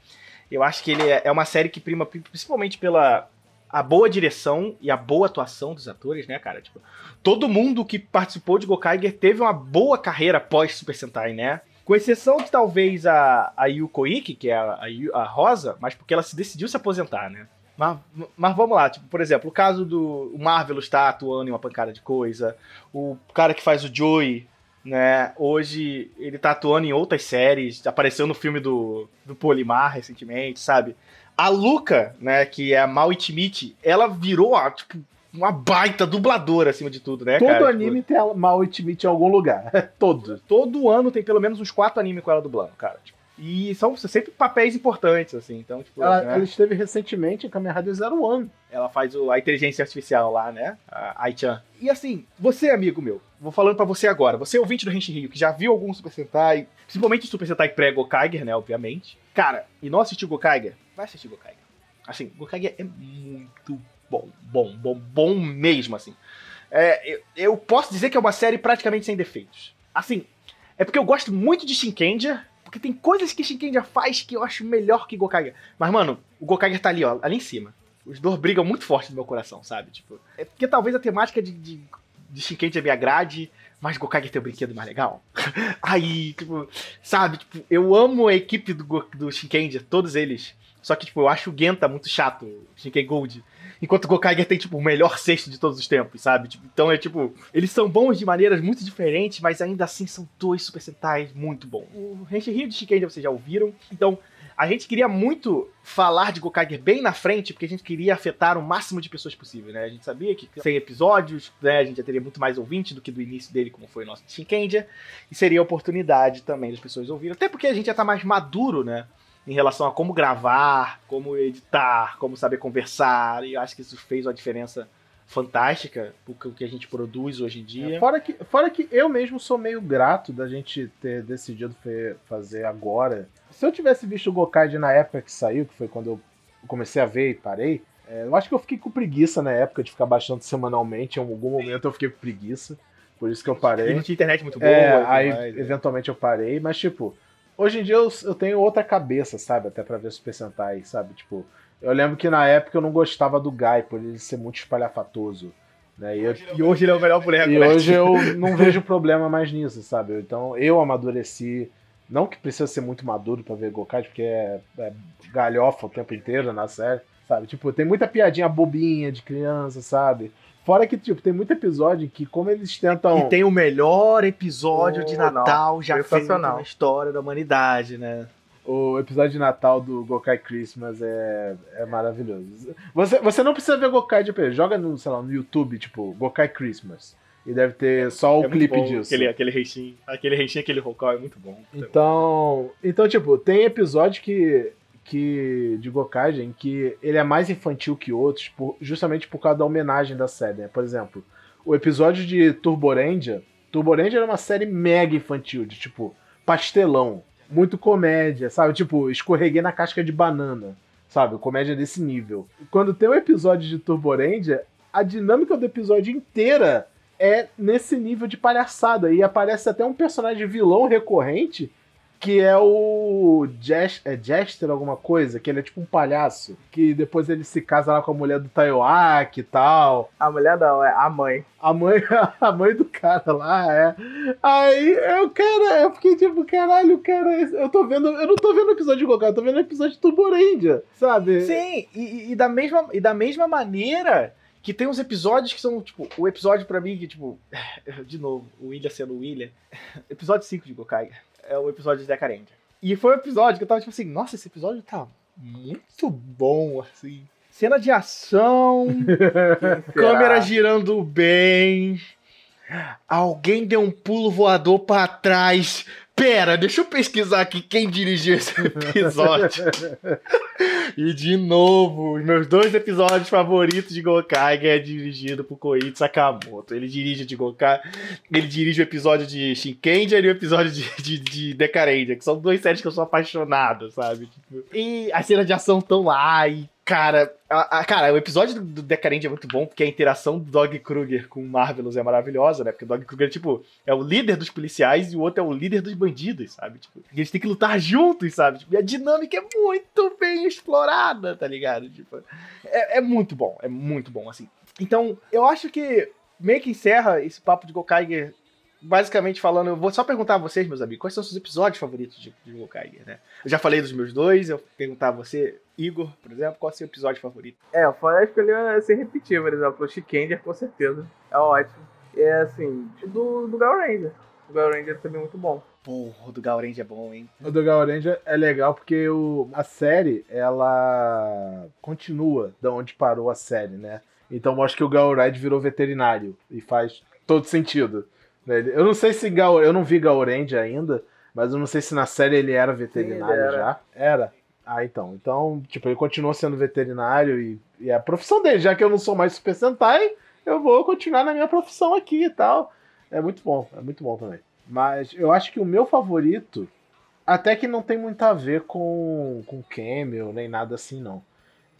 eu acho que ele é, é uma série que prima principalmente pela a boa direção e a boa atuação dos atores, né, cara? Tipo, todo mundo que participou de Gokaiger teve uma boa carreira pós Super Sentai, né? Com exceção de talvez a, a Yuko Ikki, que é a, a, a Rosa, mas porque ela se decidiu se aposentar, né? Mas, mas vamos lá, tipo, por exemplo, o caso do Marvel está atuando em uma pancada de coisa, o cara que faz o Joey, né, hoje ele tá atuando em outras séries, apareceu no filme do, do Polimar recentemente, sabe? A Luca, né, que é a Mal Itmite, ela virou, tipo, uma baita dubladora acima de tudo, né, Todo cara? anime tipo... tem a Mal Itmite em algum lugar. [laughs] Todo. Todo ano tem pelo menos uns quatro animes com ela dublando, cara. Tipo, e são sempre papéis importantes, assim. Então, tipo, ela, né? ela esteve recentemente em Kamen Rider Zero One. Ela faz o, a inteligência artificial lá, né? A Ai-chan. E assim, você, amigo meu, vou falando para você agora. Você é ouvinte do Henshin Rio, que já viu algum Super Sentai, principalmente o Super Sentai pré-Gokaiger, né? Obviamente. Cara, e não assistiu Gokaiger? Vai assistir Gokaiger. Assim, Gokaiger é muito bom. Bom, bom, bom mesmo, assim. É, eu, eu posso dizer que é uma série praticamente sem defeitos. Assim, é porque eu gosto muito de Shinkenger, porque tem coisas que Shinkenger faz que eu acho melhor que Gokaiger. Mas, mano, o Gokaiger tá ali, ó, ali em cima. Os dois brigam muito forte no meu coração, sabe? Tipo, é porque talvez a temática de, de, de Shinkenger me agrade, mas Gokaiger tem um brinquedo mais legal. [laughs] Aí, tipo, sabe? Tipo, eu amo a equipe do, do Shinkenger, todos eles. Só que, tipo, eu acho o Genta muito chato, Shinken Gold. Enquanto o Gokaiger tem, tipo, o melhor sexto de todos os tempos, sabe? Tipo, então é tipo. Eles são bons de maneiras muito diferentes, mas ainda assim são dois Super Sentais muito bons. O Henshin de Shikenger vocês já ouviram. Então, a gente queria muito falar de Gokaiger bem na frente, porque a gente queria afetar o máximo de pessoas possível, né? A gente sabia que 100 episódios, né? A gente já teria muito mais ouvinte do que do início dele, como foi o nosso Shinkendia. E seria oportunidade também das pessoas ouvirem. Até porque a gente já tá mais maduro, né? Em relação a como gravar, como editar, como saber conversar. E eu acho que isso fez uma diferença fantástica o que a gente produz hoje em dia. É, fora, que, fora que eu mesmo sou meio grato da gente ter decidido fazer agora. Se eu tivesse visto o Gokaid na época que saiu, que foi quando eu comecei a ver e parei, é, eu acho que eu fiquei com preguiça na época de ficar baixando semanalmente. Em algum momento eu fiquei com preguiça. Por isso que eu parei. E não tinha internet muito boa. É, aí mais, eventualmente eu parei, mas tipo, Hoje em dia eu, eu tenho outra cabeça, sabe? Até pra ver Super Sentai, sabe? Tipo, eu lembro que na época eu não gostava do Guy, por ele ser muito espalhafatoso. Né? E, eu, e hoje ele é o melhor boneco. E né? hoje eu [laughs] não vejo problema mais nisso, sabe? Então eu amadureci. Não que precisa ser muito maduro pra ver Gokai, porque é, é galhofa o tempo inteiro na série, sabe? Tipo, tem muita piadinha bobinha de criança, sabe? Fora que, tipo, tem muito episódio que, como eles tentam. E tem o melhor episódio Oh, de Natal não. já feito na história da humanidade, né? O episódio de Natal do Gokai Christmas é, é maravilhoso. Você, você não precisa ver Gokai de pé. Joga no, sei lá, no YouTube, tipo, Gokai Christmas. E deve ter só o é muito clipe bom, disso. Aquele, aquele reichinho, aquele reichinho, aquele rocal é muito bom. Então, então, tipo, tem episódio que, que de Gokaigen que ele é mais infantil que outros, por- justamente por causa da homenagem da série, né? Por exemplo, o episódio de Turboranger, Turboranger era uma série mega infantil, de tipo, pastelão, muito comédia, sabe? Tipo, escorreguei na casca de banana, sabe? Comédia desse nível. Quando tem um episódio de Turboranger, a dinâmica do episódio inteira é nesse nível de palhaçada. E aparece até um personagem vilão recorrente, que é o Jes- é Jester alguma coisa, que ele é tipo um palhaço, que depois ele se casa lá com a mulher do Tayoaki e tal. A mulher não, é a mãe. A mãe, [laughs] a mãe do cara lá, é. Aí eu, cara, eu fiquei tipo, caralho, cara, eu tô vendo, eu não tô vendo o episódio de Gokai, eu tô vendo o episódio de Turboranger, sabe? Sim, e, e da mesma, e da mesma maneira que tem uns episódios que são, tipo, o episódio pra mim que, tipo, [laughs] de novo, o William sendo o William, [laughs] episódio 5 de Gokai, é o episódio de Decarendia. E foi um episódio que eu tava, tipo assim, nossa, esse episódio tá muito bom, assim. Cena de ação, [laughs] câmera girando bem, alguém deu um pulo voador pra trás. Pera, deixa eu pesquisar aqui quem dirigiu esse episódio. [laughs] E de novo, meus dois episódios favoritos de Gokai é dirigido por Koichi Sakamoto. Ele dirige de Gokai, ele dirige o episódio de Shinkenja e o episódio de, de, de Decarendia, que são duas séries que eu sou apaixonado, sabe? Tipo, e as cenas de ação estão lá, e Cara, a, a- cara, o episódio do, do Decadente é muito bom, porque a interação do Dog Kruger com o Marvelous é maravilhosa, né? Porque o Dog Kruger, tipo, é o líder dos policiais e o outro é o líder dos bandidos, sabe? Tipo, e eles têm que lutar juntos, sabe? Tipo, e a dinâmica é muito bem explorada, tá ligado? Tipo, é, é muito bom, é muito bom, assim. Então, eu acho que meio que encerra esse papo de Gokaiger basicamente falando, eu vou só perguntar a vocês, meus amigos, quais são os seus episódios favoritos de, de Gokaiger, né? Eu já falei dos meus dois, eu vou perguntar a você, Igor, por exemplo, qual é o seu episódio favorito? É, o Fora escolheu se repetir, por exemplo, o Chicanger, com certeza. É ótimo. É assim, do, do Gal Ranger. O Gal Ranger também é muito bom. Porra, o do Gaurange é bom, hein? O do Ranger é legal porque o, a série, ela continua da onde parou a série, né? Então mostra que o Gauride virou veterinário e faz todo sentido. Eu não sei se Gal, eu não vi Gaurange ainda, mas eu não sei se na série ele era veterinário Sim, ele era. já. Era. Ah, então. Então, tipo, ele continua sendo veterinário e, e é a profissão dele, já que eu não sou mais Super Sentai, eu vou continuar na minha profissão aqui e tal. É muito bom, é muito bom também. Mas eu acho que o meu favorito, até que não tem muito a ver com, com Camel, nem nada assim, não.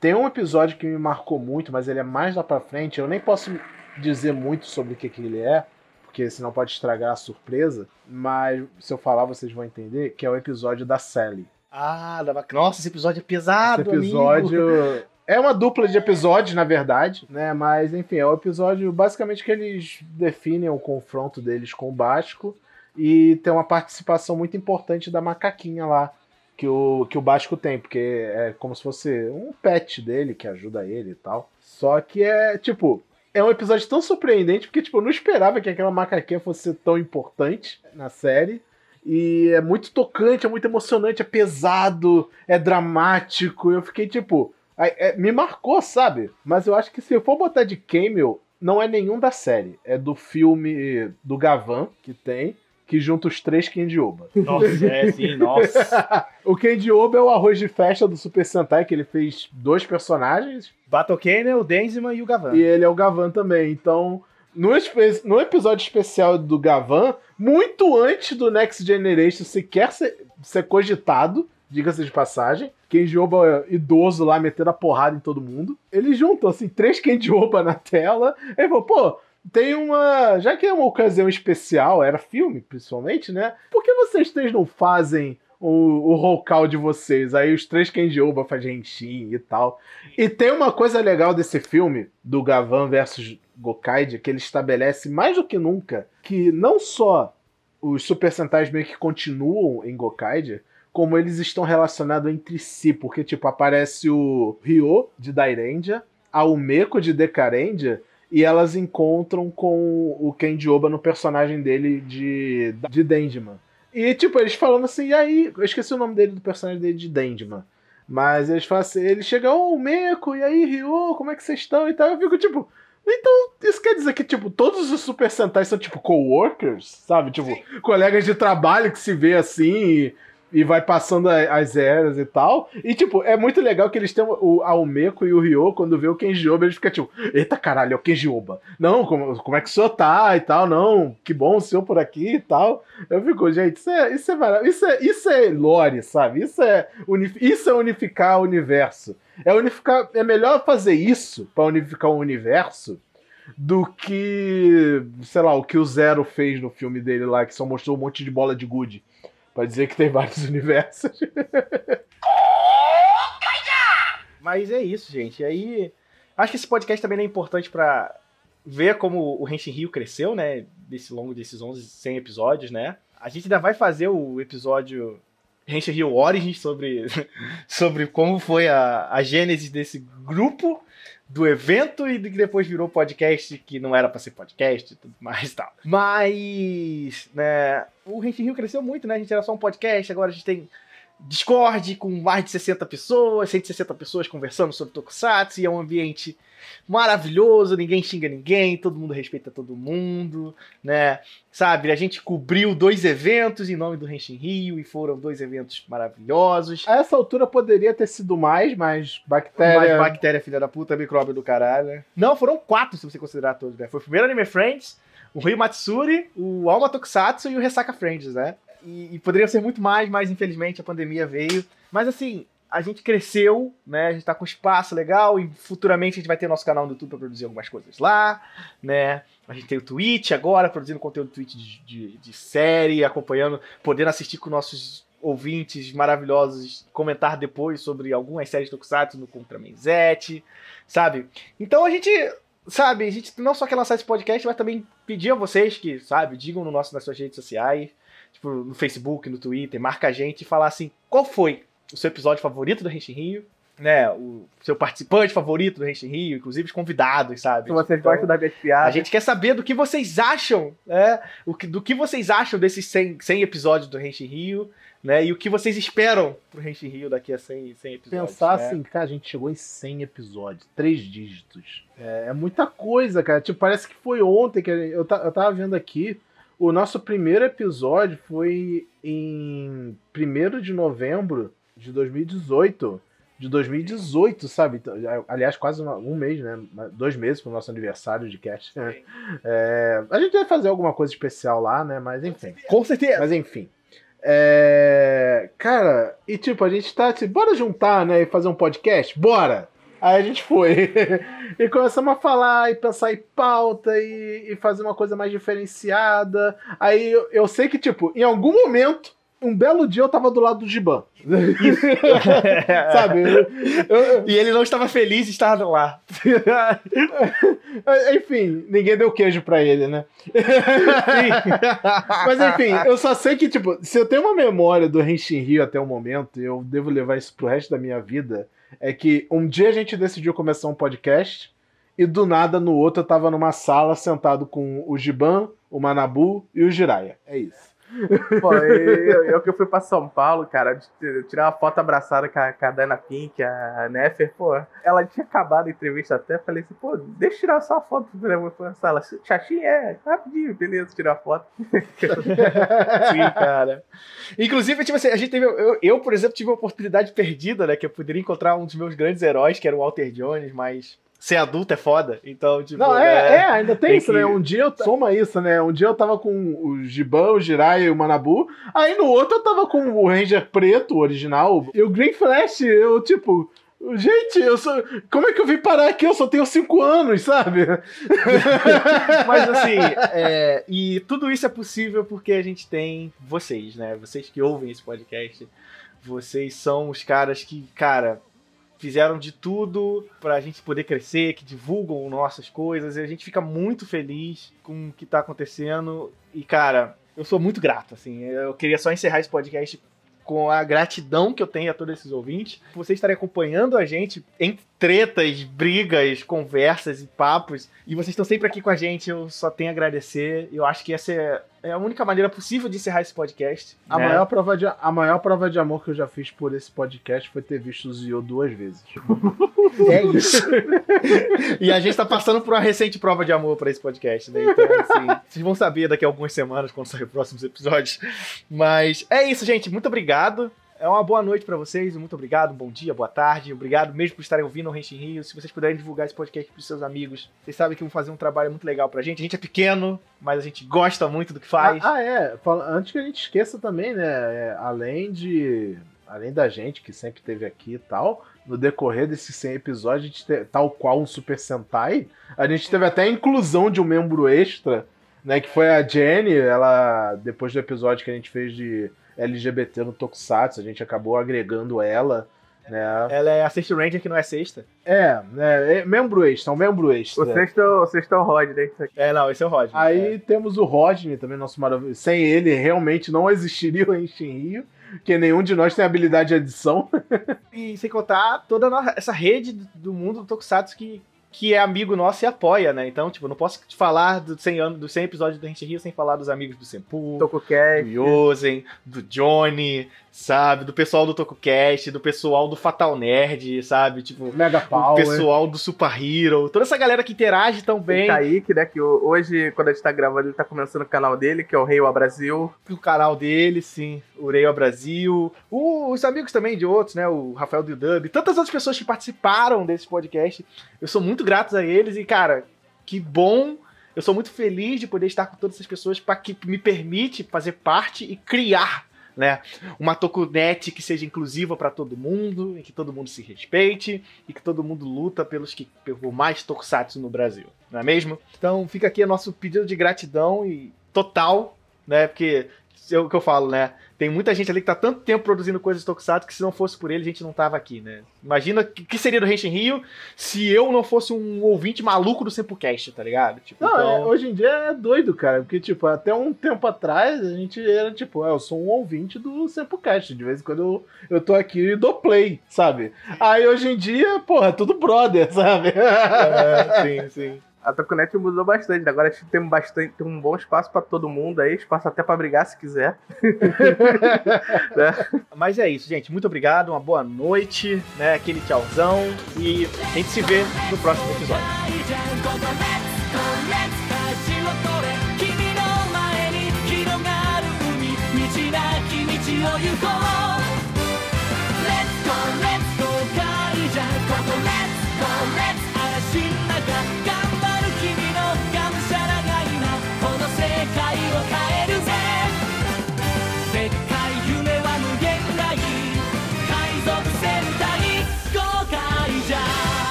Tem um episódio que me marcou muito, mas ele é mais lá pra frente. Eu nem posso dizer muito sobre o que, que ele é, porque senão pode estragar a surpresa. Mas se eu falar, vocês vão entender, que é o episódio da Sally. Ah, da nossa, esse episódio é pesado, Esse episódio amigo. é uma dupla de episódios, na verdade, né? Mas enfim, é o episódio basicamente que eles definem o confronto deles com o Basco e tem uma participação muito importante da macaquinha lá que o que o Basco tem, porque é como se fosse um pet dele que ajuda ele e tal. Só que é tipo é um episódio tão surpreendente porque tipo eu não esperava que aquela macaquinha fosse tão importante na série. E é muito tocante, é muito emocionante, é pesado, é dramático. Eu fiquei tipo. é, me marcou, sabe? Mas eu acho que se eu for botar de cameo, não é nenhum da série. É do filme do Gavan, que tem, que junta os três Kendioba. Nossa, é sim, nossa. [laughs] o Kendioba é o arroz de festa do Super Sentai, que ele fez dois personagens. Battle Cannon, o Denzima e o Gavan. E ele é o Gavan também. Então, no, no episódio especial do Gavan, muito antes do Next Generation sequer ser, ser cogitado, diga-se de passagem, Kenjioba idoso lá metendo a porrada em todo mundo. Eles juntam, assim, três Kenjioba na tela. Aí falou, pô. Tem uma. Já que é uma ocasião especial, era filme, principalmente, né? Por que vocês três não fazem o, o roll call de vocês? Aí os três Kenjioba fazem Genshin e tal. E tem uma coisa legal desse filme, do Gavan versus Gokaide, que ele estabelece mais do que nunca que não só os Super Sentais meio que continuam em Gokaide, como eles estão relacionados entre si, porque tipo aparece o Ryo de Dairendia, a Umeko de Decarendia e elas encontram com o Kendioba no personagem dele de de Dendiman. E tipo, eles falando assim, e aí, eu esqueci o nome dele do personagem dele de Dendiman. Mas eles falam assim, ele chega, ô, Meco, e aí, Ryo, como é que vocês estão e tal. Eu fico tipo, então, isso quer dizer que, tipo, todos os Super Sentais são, tipo, coworkers, sabe? Tipo, colegas de trabalho que se vê assim e, e vai passando as eras e tal. E, tipo, é muito legal que eles têm o a Umeko e o Ryo, quando vê o Kenjioba, eles ficam, tipo, eita caralho, é o Kenjioba. Não, como, como é que o senhor tá e tal? Não, que bom o senhor por aqui e tal. Eu fico, gente, isso é, isso é maravilhoso. Isso é, isso é lore, sabe? Isso é, isso é unificar o universo. É unificar. É melhor fazer isso pra unificar o universo do que, sei lá, o que o Zero fez no filme dele lá, que só mostrou um monte de bola de gude. Pra dizer que tem vários [laughs] universos. Mas é isso, gente. E aí, acho que esse podcast também é importante pra ver como o Henshin Rio cresceu, né? Desse longo desses 11, 100 episódios, né? A gente ainda vai fazer o episódio Henshin Rio Origins sobre, [laughs] sobre como foi a, a gênese desse grupo, do evento e que depois virou podcast, que não era pra ser podcast e tudo mais e tal. Mas, né, o Rio cresceu muito, né? A gente era só um podcast, agora a gente tem Discord com mais de 60 pessoas, 160 pessoas conversando sobre Tokusatsu, e é um ambiente maravilhoso, ninguém xinga ninguém, todo mundo respeita todo mundo, né? Sabe, a gente cobriu dois eventos em nome do Henshin Rio e foram dois eventos maravilhosos. A essa altura poderia ter sido mais, mas bactéria. Mais bactéria, filha da puta, micróbio do caralho, né? Não, foram quatro, se você considerar todos, né? Foi o primeiro Anime Friends, o Rio Matsuri, o Alma Tokusatsu e o Ressaca Friends, né? E, e poderiam ser muito mais, mas infelizmente a pandemia veio. Mas assim, a gente cresceu, né? A gente tá com espaço legal e futuramente a gente vai ter nosso canal no YouTube para produzir algumas coisas lá, né? A gente tem o Twitch agora, produzindo conteúdo Twitch de, de, de série, acompanhando, podendo assistir com nossos ouvintes maravilhosos, comentar depois sobre algumas séries do Tokusatsu no Contra Menzete, sabe? Então a gente, sabe, a gente não só quer lançar esse podcast, mas também pedir a vocês que, sabe, digam no nosso, nas suas redes sociais, tipo, no Facebook, no Twitter, marca a gente e falar assim, qual foi o seu episódio favorito do Renshin Rio, né, o seu participante favorito do Renshin Rio, inclusive os convidados, sabe? Se vocês Então, gostam da minha piada. a gente quer saber do que vocês acham, né? O que, do que vocês acham desses 100, 100 episódios do Renshin Rio, né? E o que vocês esperam pro Renshin Rio daqui a 100, 100 episódios. Pensar né? assim, cara, a gente chegou em 100 episódios, três dígitos. É, é muita coisa, cara. Tipo, parece que foi ontem que a gente- eu, eu tava vendo aqui. O nosso primeiro episódio foi em 1 de novembro de 2018. De 2018, sabe? Então, Aliás, quase um mês, né? Dois meses pro nosso aniversário de cast. [laughs] É, a gente vai fazer alguma coisa especial lá, né? Mas enfim. Com certeza. Mas enfim. É, Cara, e tipo, a gente tá assim, bora juntar, né? E fazer um podcast? Bora! Aí a gente foi. [laughs] e começamos a falar e pensar em pauta e, e fazer uma coisa mais diferenciada. Aí eu, eu sei que, tipo, em algum momento, um belo dia eu tava do lado do Giban. [laughs] Sabe? Eu- eu- E ele não estava feliz de estar lá. [laughs] enfim, ninguém deu queijo pra ele, né? Mas enfim, eu só sei que, tipo, se eu tenho uma memória do Henshin Rio até o momento, e eu devo levar isso pro resto da minha vida, é que um dia a gente decidiu começar um podcast, e do nada no outro eu tava numa sala sentado com o Giban, o Manabu e o Jiraya. É isso. Pô, eu, eu que fui pra São Paulo, cara, tirar uma foto abraçada com a, com a Dana Pink, a Nefer, pô, ela tinha acabado a entrevista até, falei assim, pô, deixa eu tirar só a foto pra sala. Xaxim é, rapidinho, beleza, tirar a foto. [laughs] Sim, cara. Inclusive, tipo assim, a gente teve. Eu, eu, por exemplo, tive uma oportunidade perdida, né? Que eu poderia encontrar um dos meus grandes heróis, que era o Walter Jones, mas ser adulto é foda. Então, tipo. Não, é, né? é, ainda tem, tem isso, que- né? Um dia eu. Soma isso, né? Um dia eu tava com o Giban, o Jiraiya e o Manabu. Aí no outro eu tava com o Ranger preto, o original, e o Green Flash. Eu, tipo. Gente, eu sou. Como é que eu vim parar aqui? Eu só tenho 5 anos, sabe? [laughs] Mas assim, é, e tudo isso é possível porque a gente tem vocês, né? Vocês que ouvem esse podcast. Vocês são os caras que, cara, fizeram de tudo pra gente poder crescer, que divulgam nossas coisas. E a gente fica muito feliz com o que tá acontecendo. E, cara, eu sou muito grato, assim. Eu queria só encerrar esse podcast com a gratidão que eu tenho a todos esses ouvintes, vocês estarem acompanhando a gente em tretas, brigas, conversas e papos, e vocês estão sempre aqui com a gente, eu só tenho a agradecer. Eu acho que essa é, é a única maneira possível de encerrar esse podcast. A, né? maior prova de, a maior prova de amor que eu já fiz por esse podcast foi ter visto o Zio duas vezes. É isso. e a gente tá passando por uma recente prova de amor pra esse podcast, né? Então, assim, vocês vão saber daqui a algumas semanas quando sair os próximos episódios. Mas é isso, gente. Muito obrigado. É uma boa noite pra vocês, muito obrigado, bom dia, boa tarde, obrigado mesmo por estarem ouvindo o Renshin Rio. Se vocês puderem divulgar esse podcast pros seus amigos, vocês sabem que vão fazer um trabalho muito legal pra gente. A gente é pequeno, mas a gente gosta muito do que faz. Ah, ah, é. Antes que a gente esqueça também, né? é, além de. Além da gente, que sempre esteve aqui e tal, no decorrer desses 100 episódios, a gente te- tal qual um Super Sentai, a gente teve até a inclusão de um membro extra, né? Que foi a Jenny, ela, depois do episódio que a gente fez de LGBT no Tokusatsu, a gente acabou agregando ela, né? Ela é a Sexta Ranger que não é sexta. É, né? é membro extra, um membro O extra. sexto, o sexto é o Rod, né? Isso aqui. É, não, esse é o Roger. Aí temos o Rodney também, nosso maravilhoso. Sem ele, realmente não existiria o Enshin Rio, porque nenhum de nós tem habilidade de edição. [laughs] E sem contar toda essa rede do mundo do Tokusatsu que, que é amigo nosso e apoia, né? Então, tipo, não posso te falar dos 100 anos, dos 100 episódios do Renshin Rio sem falar dos amigos do Senpu, do. Yosen, do Johnny, sabe? Do pessoal do TokuCast, do pessoal do Fatal Nerd, sabe? Tipo, Mega o Power. pessoal do Super Hero, toda essa galera que interage tão O bem Kaique, né? Que o- hoje, quando a gente tá gravando, ele tá começando o canal dele, que é o Rei Brasil. o canal dele, sim, o Reio Brasil, o- os amigos também de outros, né, o Rafael do Dub, tantas outras pessoas que participaram desse podcast. Eu sou muito grato a eles e, cara, que bom. Eu sou muito feliz de poder estar com todas essas pessoas para que me permite fazer parte e criar né? Uma Tokunet que seja inclusiva para todo mundo, em que todo mundo se respeite e que todo mundo luta pelos que por mais Tokusatsu no Brasil, não é mesmo? Então fica aqui o nosso pedido de gratidão e total, né? Porque é o que eu falo, né? Tem muita gente ali que tá tanto tempo produzindo coisas Tokusatsu que se não fosse por ele a gente não tava aqui, né? Imagina o que seria do Henshin Rio se eu não fosse um ouvinte maluco do Sempocast, tá ligado? Tipo, não, então... é, hoje em dia é doido, cara, porque, tipo, até um tempo atrás a gente era, tipo, ah, eu sou um ouvinte do Sempocast, de vez em quando eu, eu tô aqui e dou play, sabe? Aí hoje em dia, porra, é tudo brother, [laughs] sabe? É, sim, sim a Toconet mudou bastante. Agora temos bastante, tem um bom espaço para todo mundo aí, espaço até para brigar se quiser. [laughs] né? Mas é isso, gente. Muito obrigado, uma boa noite, né? Aquele tchauzão e a gente se vê no próximo episódio.